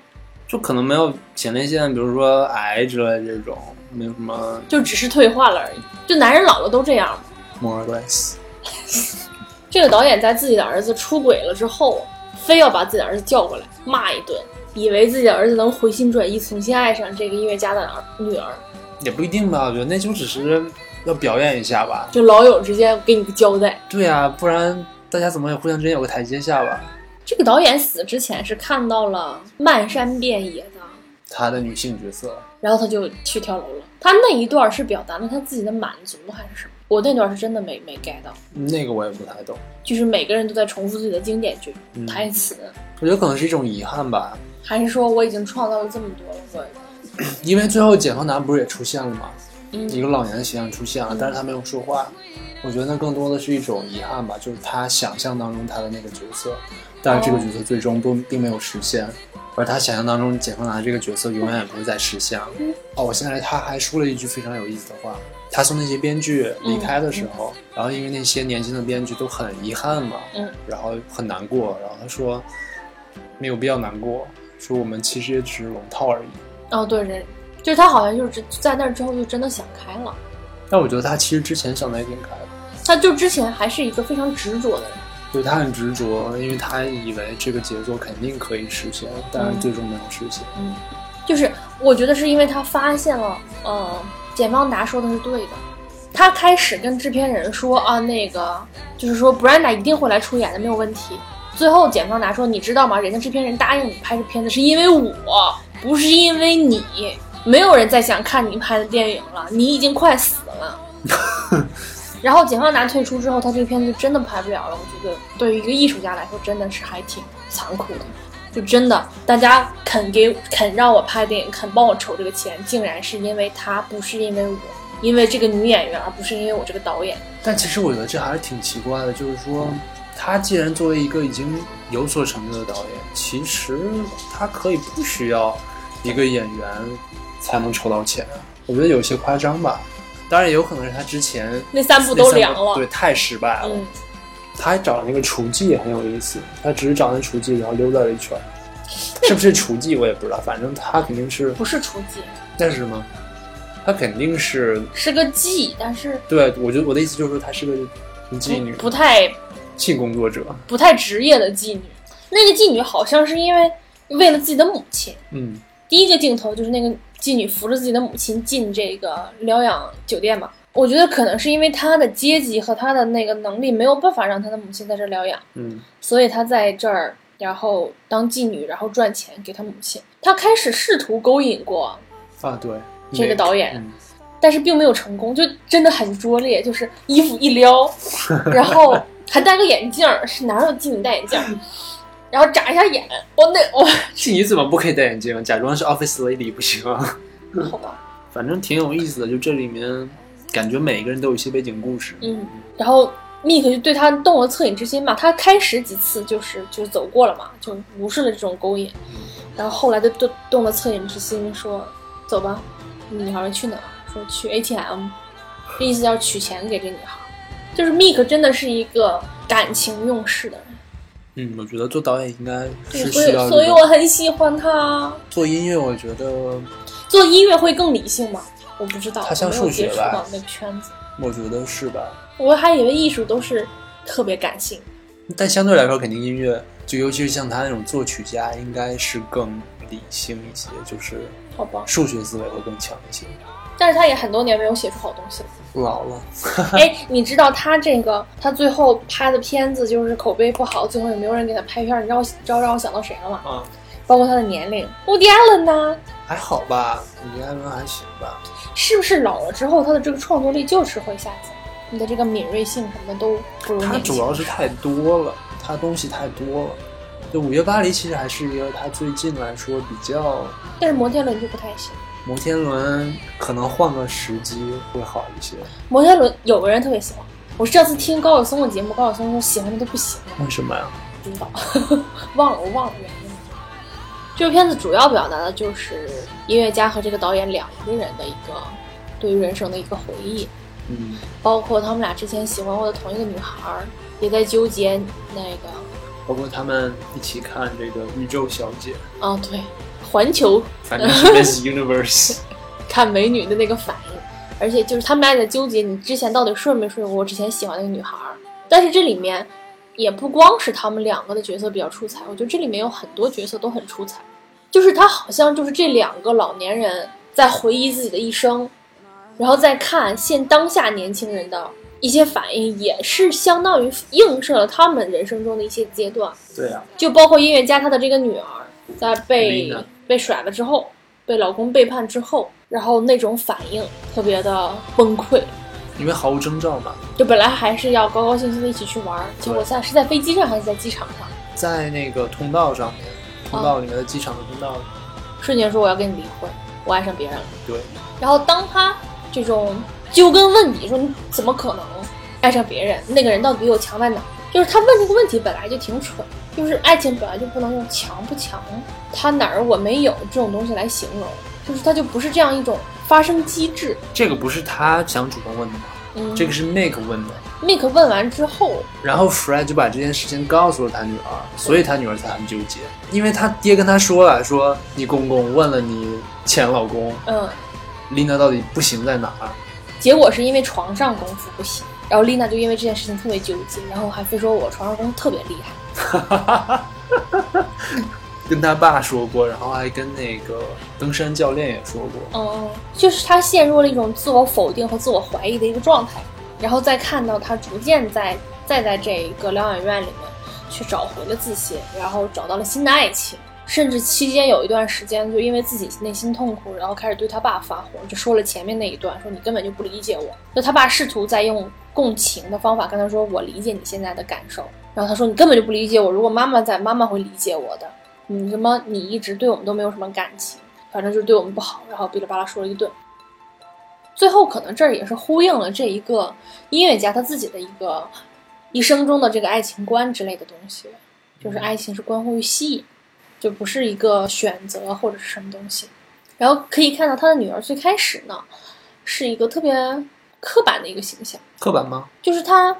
就可能没有前列腺，比如说癌之类这种，没有什么就只是退化了而已。就男人老了都这样嘛。more or less。这个导演在自己的儿子出轨了之后，非要把自己的儿子叫过来骂一顿，以为自己的儿子能回心转意，重新爱上这个音乐家的儿女儿。也不一定吧，我觉得那就只是要表演一下吧。就老友之间给你个交代。对呀、不然大家怎么也互相之间有个台阶下吧？这个导演死之前是看到了漫山遍野的，他的女性角色，然后他就去跳楼了。他那一段是表达了他自己的满足还是什么？我那段是真的没没 get 到，那个我也不太懂。就是每个人都在重复自己的经典句、嗯台词，我觉得可能是一种遗憾吧，还是说我已经创造了这么多了，我因为最后简方达不是也出现了吗？嗯一个老年的形象出现了，但是他没有说话。我觉得那更多的是一种遗憾吧，就是他想象当中他的那个角色，但是这个角色最终都并没有实现，而他想象当中简方达这个角色永远也不会再实现了。哦，我现在他还说了一句非常有意思的话，他送那些编剧离开的时候，然后因为那些年轻的编剧都很遗憾嘛，嗯然后很难过，然后他说没有必要难过，说我们其实也只是龙套而已。哦对人，就是他好像就是在那之后就真的想开了。但我觉得他其实之前想的也挺开的。他就之前还是一个非常执着的人，对他很执着，因为他以为这个杰作肯定可以实现，但是最终没有实现。嗯就是我觉得是因为他发现了，呃，简方达说的是对的。他开始跟制片人说啊，那个就是说 Brenda 一定会来出演的，没有问题。最后简方达说，你知道吗？人家制片人答应你拍这片子是因为我，不是因为你。没有人再想看你拍的电影了，你已经快死了。然后检方拿退出之后，他这个片子就真的拍不了了。我觉得对于一个艺术家来说，真的是还挺残酷的。就真的，大家肯给肯让我拍电影，肯帮我筹这个钱，竟然是因为他，不是因为我，因为这个女演员，而不是因为我这个导演。但其实我觉得这还是挺奇怪的，就是说，他既然作为一个已经有所成就的导演，其实他可以不需要一个演员才能筹到钱。我觉得有些夸张吧。当然也有可能是他之前那三部都凉了，对，太失败了。嗯，他还找那个厨妓也很有意思，他只是找那厨妓，然后溜达了一圈，是不是厨妓我也不知道，反正他肯定是不是厨妓？那是什么？他肯定是是个妓，但是对，我觉得我的意思就是说，他是个妓女，不太性工作者，不太职业的妓女。那个妓女好像是因为为了自己的母亲，嗯，第一个镜头就是那个。妓女扶着自己的母亲进这个疗养酒店嘛？我觉得可能是因为她的阶级和她的那个能力没有办法让她的母亲在这疗养，嗯，所以她在这儿，然后当妓女，然后赚钱给她母亲。她开始试图勾引过啊，对这个导演，但是并没有成功，就真的很拙劣，就是衣服一撩，然后还戴个眼镜，是哪有妓女戴眼镜？然后眨一下眼，我那我是你怎么不可以戴眼镜？假装是 office lady 不行啊？好吧，反正挺有意思的。就这里面，感觉每个人都有一些背景故事。嗯，然后 Mik 就对他动了恻隐之心嘛。他开始几次就是就走过了嘛，就无视了这种勾引。然后后来就动动了恻隐之心，说走吧，女孩去哪？说去 ATM，这意思要取钱给这女孩。就是 Mik 真的是一个感情用事的人。嗯，我觉得做导演应该是需要。所以我很喜欢他。做音乐，我觉得做音乐会更理性吗？我不知道。他像数学吧？那个圈子，我觉得是吧？我还以为艺术都是特别感性。但相对来说，肯定音乐，就尤其是像他那种作曲家，应该是更理性一些，就是好吧，数学思维会更强一些。但是他也很多年没有写出好东西了。老了，哎，你知道他这个他最后拍的片子就是口碑不好，最后也没有人给他拍片。你知道我知道让我想到谁了吗？啊，包括他的年龄，伍迪·艾伦呢？还好吧，伍迪·艾伦还行吧。是不是老了之后他的这个创作力就是会下降？你的这个敏锐性什么的都不如他主要是太多了，他东西太多了。就《五月巴黎》其实还是一个他最近来说比较，但是摩天轮就不太行。摩天轮可能换个时机会好一些。摩天轮有个人特别喜欢，我上次听高晓松的节目，高晓松说喜欢的都不行了。为什么呀？不知道，忘了，我忘了原因。这个片子主要表达的就是音乐家和这个导演两个人的一个对于人生的一个回忆。嗯，包括他们俩之前喜欢过的同一个女孩，也在纠结那个。包括他们一起看这个宇宙小姐。啊，对。环球，反正是 Miss Universe，看美女的那个反应，而且就是他们俩也在纠结，你之前到底睡没睡过我之前喜欢那个女孩？但是这里面也不光是他们两个的角色比较出彩，我觉得这里面有很多角色都很出彩。就是他好像就是这两个老年人在回忆自己的一生，然后再看现当下年轻人的一些反应，也是相当于映射了他们人生中的一些阶段。对啊，就包括音乐家他的这个女儿在被。被甩了之后，被老公背叛之后，然后那种反应特别的崩溃，因为毫无征兆嘛。就本来还是要高高兴兴的一起去玩，结果在是在飞机上还是在机场上？在那个通道上面，通道里面的机场的通道里，瞬间说我要跟你离婚，我爱上别人了。对。然后当他这种揪根问底，说你怎么可能爱上别人？那个人到底比我强在哪？就是他问这个问题本来就挺蠢。就是爱情本来就不能用强不强，他哪儿我没有这种东西来形容，就是他就不是这样一种发生机制。这个不是他想主动问的吗？这个是 Make 问的。Make 问完之后，然后 Fred 就把这件事情告诉了他女儿，所以他女儿才很纠结，因为他爹跟他说了，说你公公问了你前老公，嗯，Lina 到底不行在哪儿？结果是因为床上功夫不行，然后 Lina 就因为这件事情特别纠结，然后还非说我床上功夫特别厉害。哈哈哈哈哈！跟他爸说过，然后还跟那个登山教练也说过。嗯，就是他陷入了一种自我否定和自我怀疑的一个状态，然后再看到他逐渐在再在这个疗养院里面去找回了自信，然后找到了新的爱情，甚至期间有一段时间就因为自己内心痛苦，然后开始对他爸发火，就说了前面那一段，说你根本就不理解我。就他爸试图在用共情的方法跟他说，我理解你现在的感受。然后他说你根本就不理解我，如果妈妈在，妈妈会理解我的。你什么你一直对我们都没有什么感情，反正就是对我们不好，然后哔哩吧啦说了一顿。最后可能这儿也是呼应了这一个音乐家他自己的一个一生中的这个爱情观之类的东西，就是爱情是关乎于吸引，就不是一个选择或者是什么东西。然后可以看到他的女儿最开始呢，是一个特别刻板的一个形象，刻板吗？就是她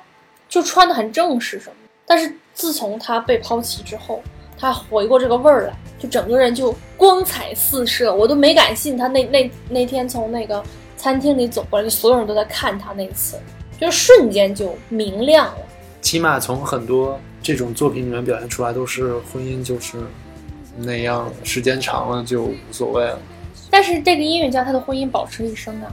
就穿的很正式什么，但是自从她被抛弃之后，她回过这个味儿来，就整个人就光彩四射，我都没敢信她那那那天从那个。餐厅里走过来，就所有人都在看他那次，就瞬间就明亮了。起码从很多这种作品里面表现出来，都是婚姻就是那样，时间长了就无所谓了。但是这个音乐家他的婚姻保持了一生啊。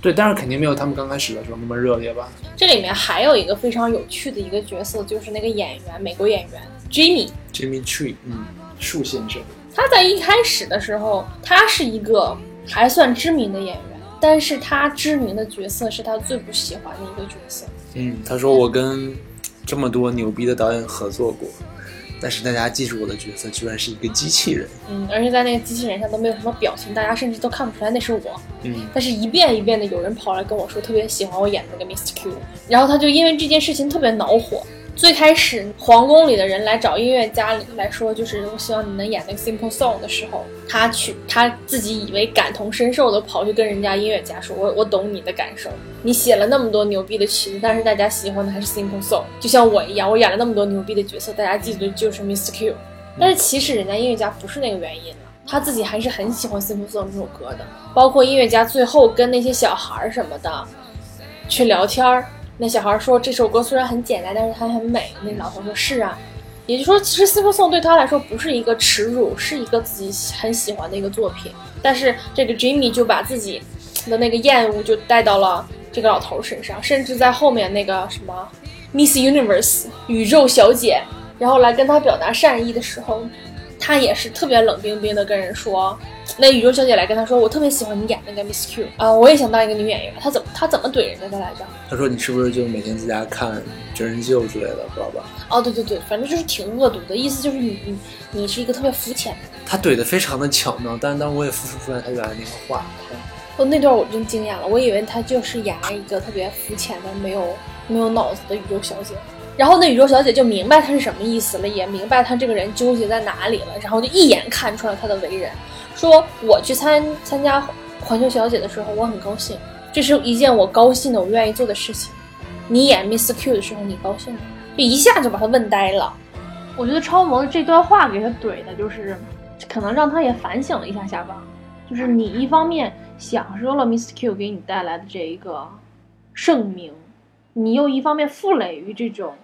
对，但是肯定没有他们刚开始的时候那么热烈吧。这里面还有一个非常有趣的一个角色，就是那个演员，美国演员 Jimmy。Jimmy Tree，嗯，树先生。他在一开始的时候，他是一个还算知名的演员。但是他知名的角色是他最不喜欢的一个角色。嗯，他说我跟这么多牛逼的导演合作过，但是大家记住我的角色居然是一个机器人。嗯，而且在那个机器人上都没有什么表情，大家甚至都看不出来那是我。嗯，但是一遍一遍的有人跑来跟我说特别喜欢我演的那个 Mr. Q，然后他就因为这件事情特别恼火。最开始皇宫里的人来找音乐家来说，就是我希望你能演那个 Simple Song 的时候，他去他自己以为感同身受的跑去跟人家音乐家说，我我懂你的感受，你写了那么多牛逼的曲子，但是大家喜欢的还是 Simple Song，就像我一样，我演了那么多牛逼的角色，大家记得就是 Mr. Q，但是其实人家音乐家不是那个原因了，他自己还是很喜欢 Simple Song 这首歌的，包括音乐家最后跟那些小孩儿什么的去聊天儿。那小孩说：“这首歌虽然很简单，但是它很美。”那老头说：“是啊。”也就说，其实《四重颂》对他来说不是一个耻辱，是一个自己很喜欢的一个作品。但是这个 Jimmy 就把自己的那个厌恶就带到了这个老头身上，甚至在后面那个什么 Miss Universe 宇宙小姐，然后来跟他表达善意的时候，他也是特别冷冰冰的跟人说。那宇宙小姐来跟他说：“我特别喜欢你演那个 Miss Q 啊，我也想当一个女演员。”他怎么他怎么怼人家的来着？他说：“你是不是就每天在家看真人秀之类的，知道吧？”哦，对对对，反正就是挺恶毒的意思，就是你你你是一个特别肤浅的。他怼的非常的巧妙，但是当时我也复述出来他原来那个话。哦，那段我真惊讶了，我以为他就是演了一个特别肤浅的、没有没有脑子的宇宙小姐。然后那宇宙小姐就明白他是什么意思了，也明白他这个人纠结在哪里了，然后就一眼看出了他的为人。说我去参参加环球小姐的时候，我很高兴，这是一件我高兴的、我愿意做的事情。你演 Miss Q 的时候，你高兴吗？就一下就把他问呆了。我觉得超模这段话给他怼的，就是可能让他也反省了一下下吧。就是你一方面享受了 Miss Q 给你带来的这一个盛名，你又一方面负累于这种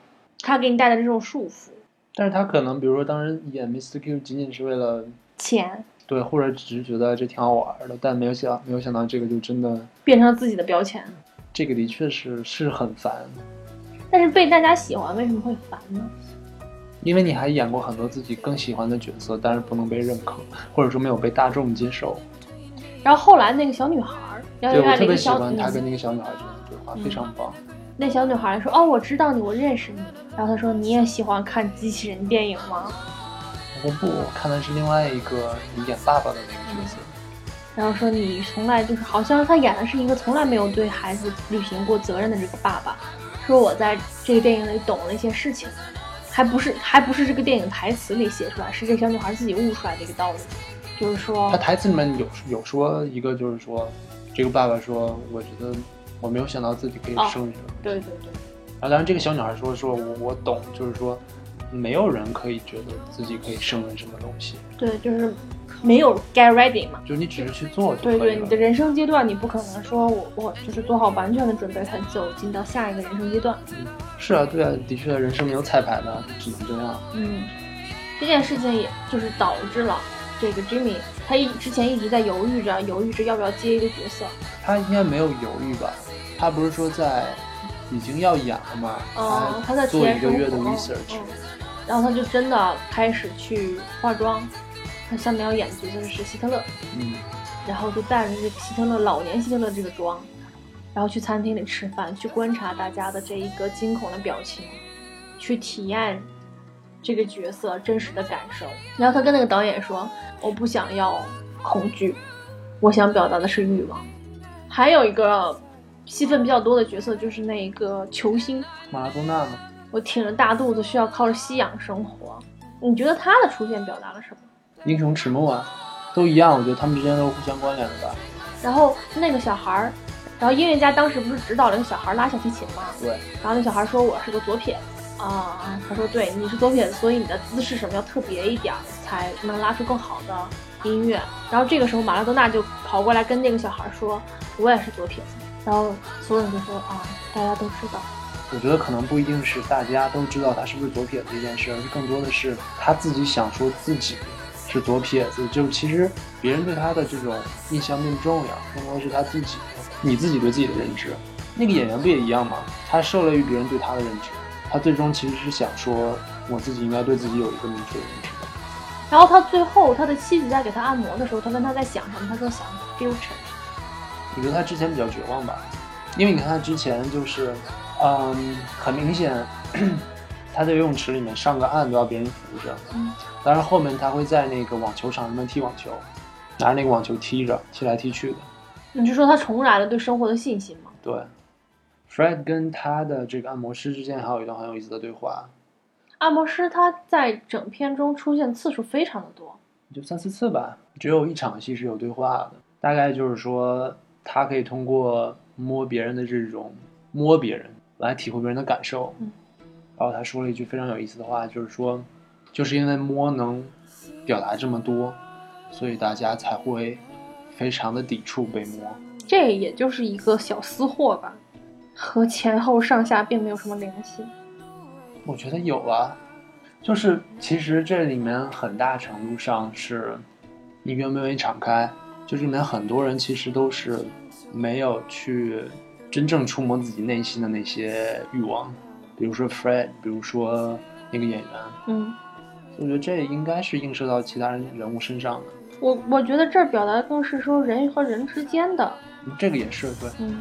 他给你带来的这种束缚。但是他可能，比如说当时演 Miss Q 仅仅是为了钱。对，或者只是觉得这挺好玩的，但没有想没有想到这个就真的变成了自己的标签。这个的确是是很烦，但是被大家喜欢为什么会烦呢？因为你还演过很多自己更喜欢的角色，但是不能被认可，或者说没有被大众接受。然后后来那个小女孩，对我特别喜欢她跟那个小女孩之间的对话，非常棒。那小女孩说：“哦，我知道你，我认识你。”然后她说：“你也喜欢看机器人电影吗？”我不，我看的是另外一个你演爸爸的那个角色。然后说你从来就是好像他演的是一个从来没有对孩子履行过责任的这个爸爸。说我在这个电影里懂了一些事情，还不是还不是这个电影台词里写出来，是这小女孩自己悟出来的一个道理。就是说，他台词里面有有说一个，就是说这个爸爸说，我觉得我没有想到自己可以生育。对对对。然后当然这个小女孩说说我我懂，就是说。没有人可以觉得自己可以胜任什么东西。对，就是没有 get ready 嘛。就是你只是去做。对对，你的人生阶段，你不可能说我我就是做好完全的准备才走进到下一个人生阶段。嗯，是啊，对啊，的确，人生没有彩排的，只能这样。嗯，这件事情也就是导致了这个 Jimmy 他一之前一直在犹豫着，犹豫着要不要接一个角色。他应该没有犹豫吧？他不是说在已经要演了吗？哦，他在做一个月的 research。然后他就真的开始去化妆。他下面要演的角色是希特勒，嗯，然后就带着这个希特勒老年希特勒这个妆，然后去餐厅里吃饭，去观察大家的这一个惊恐的表情，去体验这个角色真实的感受。然后他跟那个导演说：“我不想要恐惧，我想表达的是欲望。”还有一个戏份比较多的角色就是那一个球星，马拉多纳嘛，我挺着大肚子需要靠着吸氧生活。你觉得他的出现表达了什么？英雄迟暮啊，都一样，我觉得他们之间都是互相关联的吧。然后那个小孩儿，然后音乐家当时不是指导了个小孩拉小提琴吗？对。然后那小孩说：“我是个左撇子啊。”他说：“对，你是左撇子，所以你的姿势什么要特别一点，才能拉出更好的音乐。”然后这个时候马拉多纳就跑过来跟那个小孩说：“我也是左撇子。”然后所有人就说：“啊，大家都知道。”我觉得可能不一定是大家都知道他是不是左撇子这件事，而是更多的是他自己想说自己。是左撇子，就其实别人对他的这种印象并不重要，更多的是他自己，你自己对自己的认知。那个演员不也一样吗？他受累于别人对他的认知，他最终其实是想说，我自己应该对自己有一个明确的认知。然后他最后，他的妻子在给他按摩的时候，他问他在想什么，他说想 future。我觉得他之前比较绝望吧，因为你看他之前就是，嗯，很明显。他在游泳池里面上个岸都要别人扶着，嗯，当然后面他会在那个网球场上面踢网球，拿着那个网球踢着，踢来踢去的。你就说他重燃了对生活的信心吗？对，Fred 跟他的这个按摩师之间还有一段很有意思的对话。按摩师他在整片中出现次数非常的多，就三四次吧，只有一场戏是有对话的，大概就是说他可以通过摸别人的这种摸别人来体会别人的感受。嗯。然后他说了一句非常有意思的话，就是说，就是因为摸能表达这么多，所以大家才会非常的抵触被摸。这也就是一个小私货吧，和前后上下并没有什么联系。我觉得有啊，就是其实这里面很大程度上是你愿不愿意敞开，就是里面很多人其实都是没有去真正触摸自己内心的那些欲望。比如说 Fred，比如说那个演员，嗯，我觉得这应该是映射到其他人人物身上的。我我觉得这儿表达的更是说人和人之间的，这个也是对，嗯。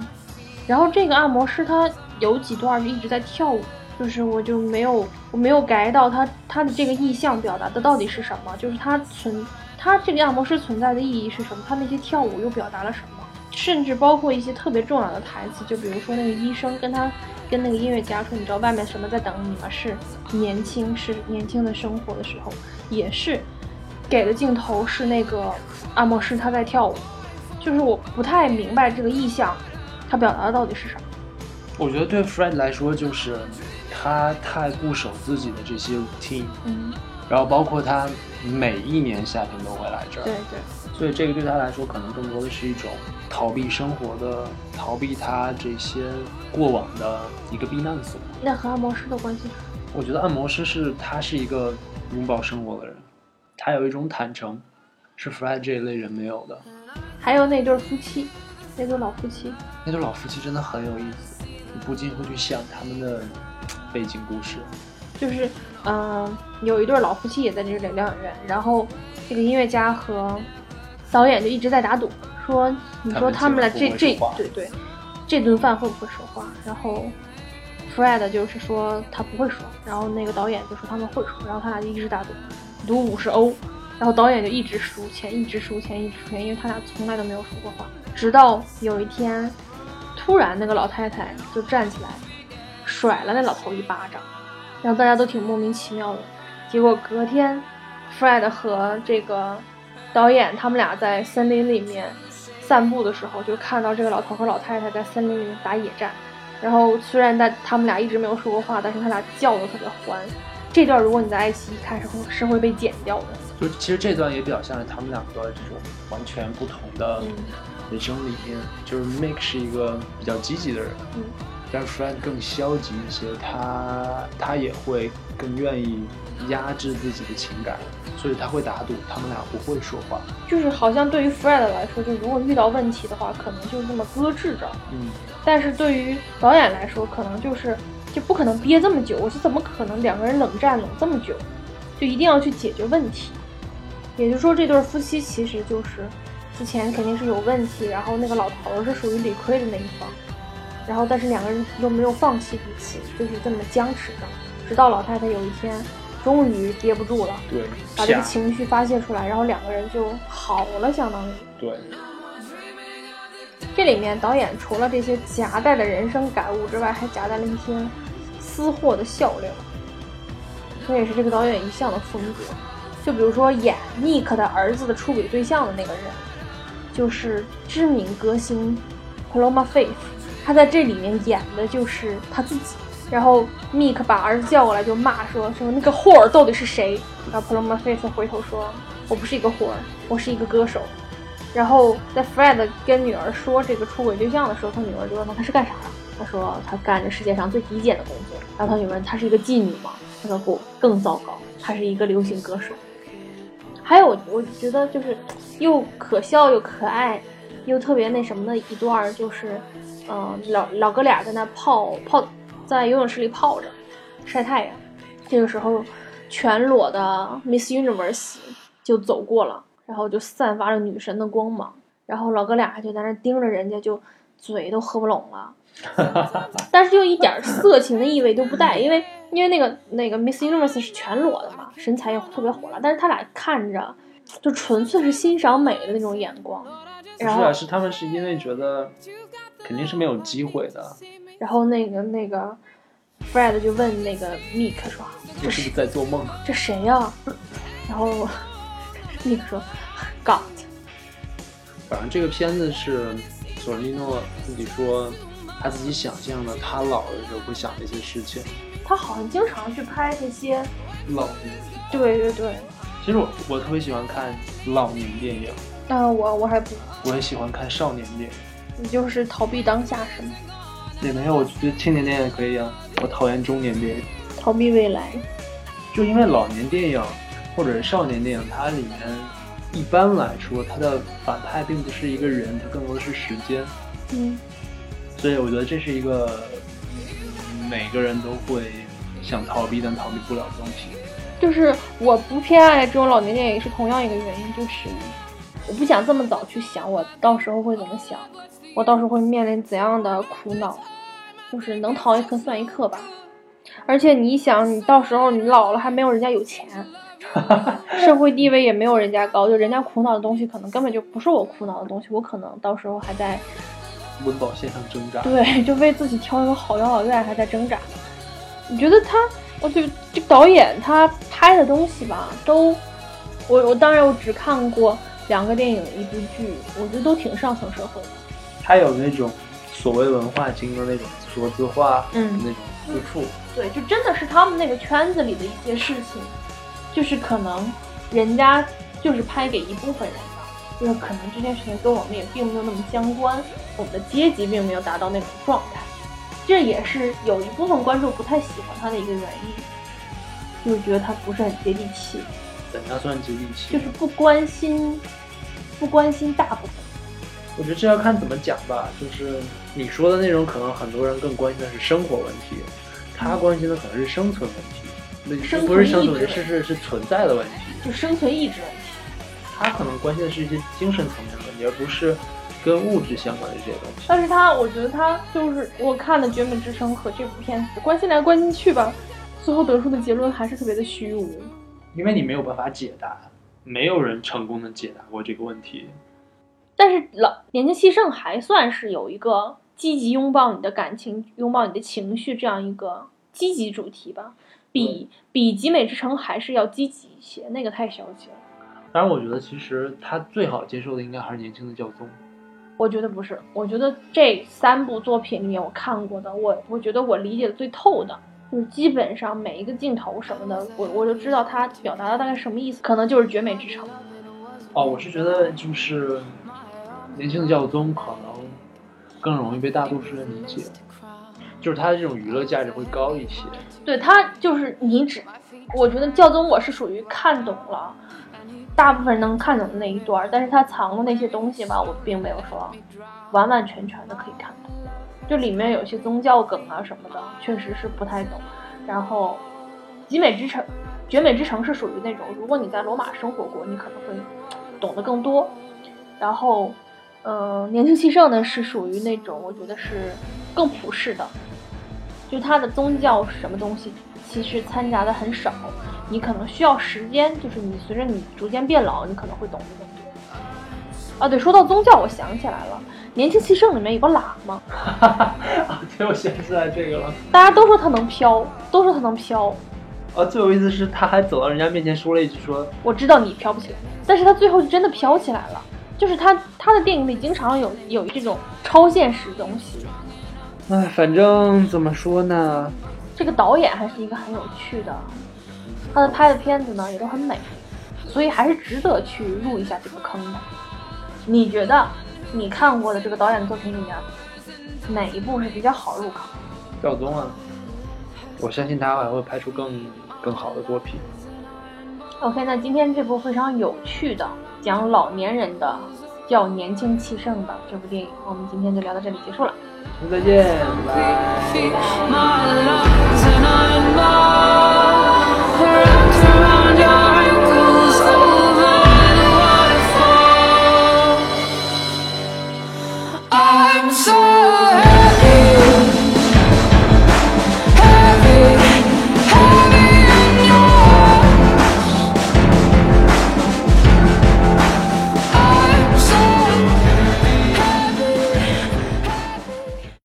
然后这个按摩师他有几段就一直在跳舞，就是我就没有我没有 get 到他他的这个意象表达的到底是什么，就是他存他这个按摩师存在的意义是什么，他那些跳舞又表达了什么，甚至包括一些特别重要的台词，就比如说那个医生跟他。跟那个音乐家说，你知道外面什么在等你吗？是年轻，是年轻的生活的时候，也是给的镜头是那个按摩师他在跳舞，就是我不太明白这个意象，他表达的到底是啥？我觉得对 Fred 来说，就是他太固守自己的这些 routine，嗯，然后包括他每一年夏天都会来这儿，对对，所以这个对他来说可能更多的是一种。逃避生活的，逃避他这些过往的一个避难所。那和按摩师的关系？我觉得按摩师是他是一个拥抱生活的人，他有一种坦诚，是 Fred 这一类人没有的。还有那对夫妻，那对老夫妻，那对老夫妻真的很有意思，你不禁会去想他们的背景故事。就是，嗯，有一对老夫妻也在这个疗养院，然后这个音乐家和导演就一直在打赌。说，你说他们俩这这对对，这顿饭会不会说话？然后，Fred 就是说他不会说，然后那个导演就说他们会说，然后他俩就一直打赌，赌五十欧，然后导演就一直输钱，一直输钱，一直输钱，因为他俩从来都没有说过话。直到有一天，突然那个老太太就站起来，甩了那老头一巴掌，然后大家都挺莫名其妙的。结果隔天，Fred 和这个导演他们俩在森林里面。散步的时候，就看到这个老头和老太太在森林里面打野战，然后虽然在他们俩一直没有说过话，但是他俩叫的特别欢。这段如果你在爱奇艺看是会是会被剪掉的。就其实这段也表现了他们两个这种完全不同的人生理念。就是 Make 是一个比较积极的人，嗯，但是 Fred 更消极一些，他他也会更愿意压制自己的情感。所以他会打赌，他们俩不会说话。就是好像对于 Fred 来说，就如果遇到问题的话，可能就那么搁置着。嗯。但是对于导演来说，可能就是就不可能憋这么久。我说怎么可能两个人冷战冷这么久？就一定要去解决问题。也就是说，这对夫妻其实就是之前肯定是有问题，然后那个老头是属于理亏的那一方，然后但是两个人又没有放弃彼此，就是这么僵持着，直到老太太有一天终于憋不住了，对，把这个情绪发泄出来，然后两个人就好了，相当于。对，这里面导演除了这些夹带的人生感悟之外，还夹带了一些私货的笑料，这也是这个导演一向的风格。就比如说演 Nick 的儿子的出轨对象的那个人，就是知名歌星 Paloma Faith，他在这里面演的就是他自己。然后 Nick 把儿子叫过来就骂说说那个霍儿到底是谁？然后 Paloma Faith 回头说：“我不是一个霍儿，我是一个歌手。”然后在 Fred 跟女儿说这个出轨对象的时候，他女儿就问他他是干啥的？他说他干着世界上最低贱的工作。然后他女儿问他是一个妓女吗？他说不，更糟糕，他是一个流行歌手。还有我觉得就是又可笑又可爱，又特别那什么的一段儿，就是嗯、老老哥俩在那泡泡在游泳池里泡着晒太阳。这个时候，全裸的 Miss Universe 就走过了。然后就散发着女神的光芒，然后老哥俩就在那盯着人家，就嘴都合不拢了，但是就一点色情的意味都不带，因为因为那个那个 Miss Universe 是全裸的嘛，身材又特别火辣，但是他俩看着就纯粹是欣赏美的那种眼光，不是啊，是他们是因为觉得肯定是没有机会的，然后那个那个 Fred 就问那个 Mick 说：“这是你是不是在做梦？这谁呀、然后 Mick 说：“God。”反正这个片子是索伦蒂诺自己说他自己想象的，他老的时候会想的一些事情。他好像经常去拍这些，老年，对对对，其实我我特别喜欢看老年电影，但我我还不，我也喜欢看少年电影。你就是逃避当下是吗？也没有，我觉得青年电影也可以啊。我讨厌中年电影，逃避未来，就因为老年电影或者是少年电影，它里面一般来说它的反派并不是一个人，它更多的是时间。嗯，所以我觉得这是一个嗯每个人都会想逃避但逃避不了的东西。就是我不偏爱这种老年电影是同样一个原因，就是我不想这么早去想我到时候会怎么想，我到时候会面临怎样的苦恼，就是能逃一刻算一刻吧。而且你想，你到时候你老了还没有人家有钱，社会地位也没有人家高，就人家苦恼的东西可能根本就不是我苦恼的东西，我可能到时候还在温饱线上挣扎。对，就为自己挑一个好养老院还在挣扎。你觉得他，我就这导演他拍的东西吧，都，我我当然我只看过两个电影一部剧，我觉得都挺上层社会的。他有那种所谓文化精的那种说字话，嗯那种自负。对，就真的是他们那个圈子里的一些事情，就是可能人家就是拍给一部分人的，就是可能这件事情跟我们也并没有那么相关，我们的阶级并没有达到那种状态，这也是有一部分观众不太喜欢他的一个原因，就是觉得他不是很接地气，怎样算接地气？就是不关心，不关心大部分。我觉得这要看怎么讲吧。就是你说的那种，可能很多人更关心的是生活问题，他关心的可能是生存问题。那生存不是生存是是是存在的问题。就生存意志问题。他可能关心的是一些精神层面的问题，而不是跟物质相关的这些东西。但是他，我觉得他就是我看了《绝美之声》和这部片子关心来关心去吧，最后得出的结论还是特别的虚无。因为你没有办法解答，没有人成功的解答过这个问题。但是老年轻气盛还算是有一个积极拥抱你的感情、拥抱你的情绪这样一个积极主题吧，比比《集美之城》还是要积极一些，那个太消极了。当然，我觉得其实他最好接受的应该还是年轻的教宗。我觉得不是，我觉得这三部作品里面我看过的，我我觉得我理解的最透的，就是基本上每一个镜头什么的，我我就知道他表达的大概什么意思，可能就是《绝美之城》。哦，我是觉得就是年轻的教宗可能更容易被大多数人理解，就是他的这种娱乐价值会高一些。对他就是你只，我觉得教宗我是属于看懂了，大部分人能看懂的那一段，但是他藏的那些东西吧，我并没有说完完全全的可以看懂。就里面有些宗教梗啊什么的，确实是不太懂。然后，集美之城，绝美之城是属于那种，如果你在罗马生活过，你可能会懂得更多。然后，呃，年轻气盛呢是属于那种，我觉得是更普世的，就它的宗教什么东西，其实掺杂的很少，你可能需要时间，就是你随着你逐渐变老，你可能会懂得更多。啊，对，说到宗教，我想起来了，年轻气盛里面有个喇嘛，啊，对，我想起来这个了。大家都说他能飘，都说他能飘，啊，最有意思是他还走到人家面前说了一句说，我知道你飘不起来，但是他最后就真的飘起来了。就是他他的电影里经常有有这种超现实东西。哎，反正怎么说呢，这个导演还是一个很有趣的，他的拍的片子呢也都很美，所以还是值得去入一下这个坑的。你觉得你看过的这个导演的作品里面，哪一部是比较好入口？教宗啊，我相信他还会拍出更更好的作品。OK，那今天这部非常有趣的讲老年人的叫年轻气盛的这部电影，我们今天就聊到这里结束了。再见，sou.